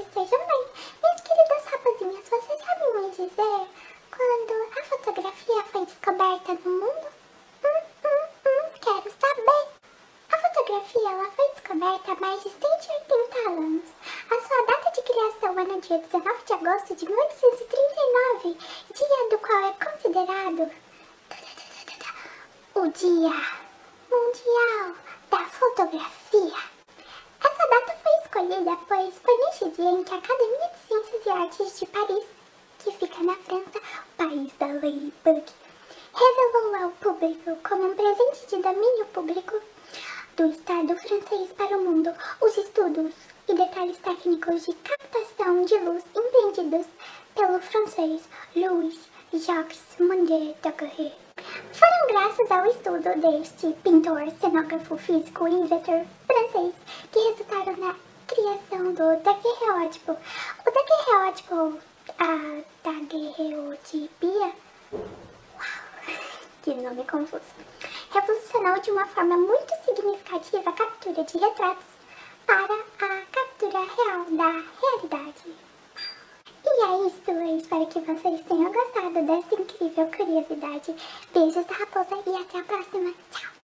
estejam bem. Minhas queridas rapazinhas, vocês sabem me dizer quando a fotografia foi descoberta no mundo? Hum, hum, hum, quero saber. A fotografia ela foi descoberta há mais de 180 anos. A sua data de criação é no dia 19 de agosto de 1839, dia do qual é considerado o Dia Mundial da Fotografia. Essa data foi escolhida pois em que a Academia de Ciências e Artes de Paris, que fica na França, o país da Ladybug, revelou ao público como um presente de domínio público do Estado francês para o mundo os estudos e detalhes técnicos de captação de luz empreendidos pelo francês Louis Jacques Mondier Daguerre. Foram graças ao estudo deste pintor, cenógrafo, físico e inventor francês que resultaram na criação do daguerreótipo. O daguerreótipo, a daguerreotipia, uau, que nome confuso, revolucionou de uma forma muito significativa a captura de retratos para a captura real da realidade. E é isso, eu espero que vocês tenham gostado dessa incrível curiosidade. Beijos da raposa e até a próxima. Tchau!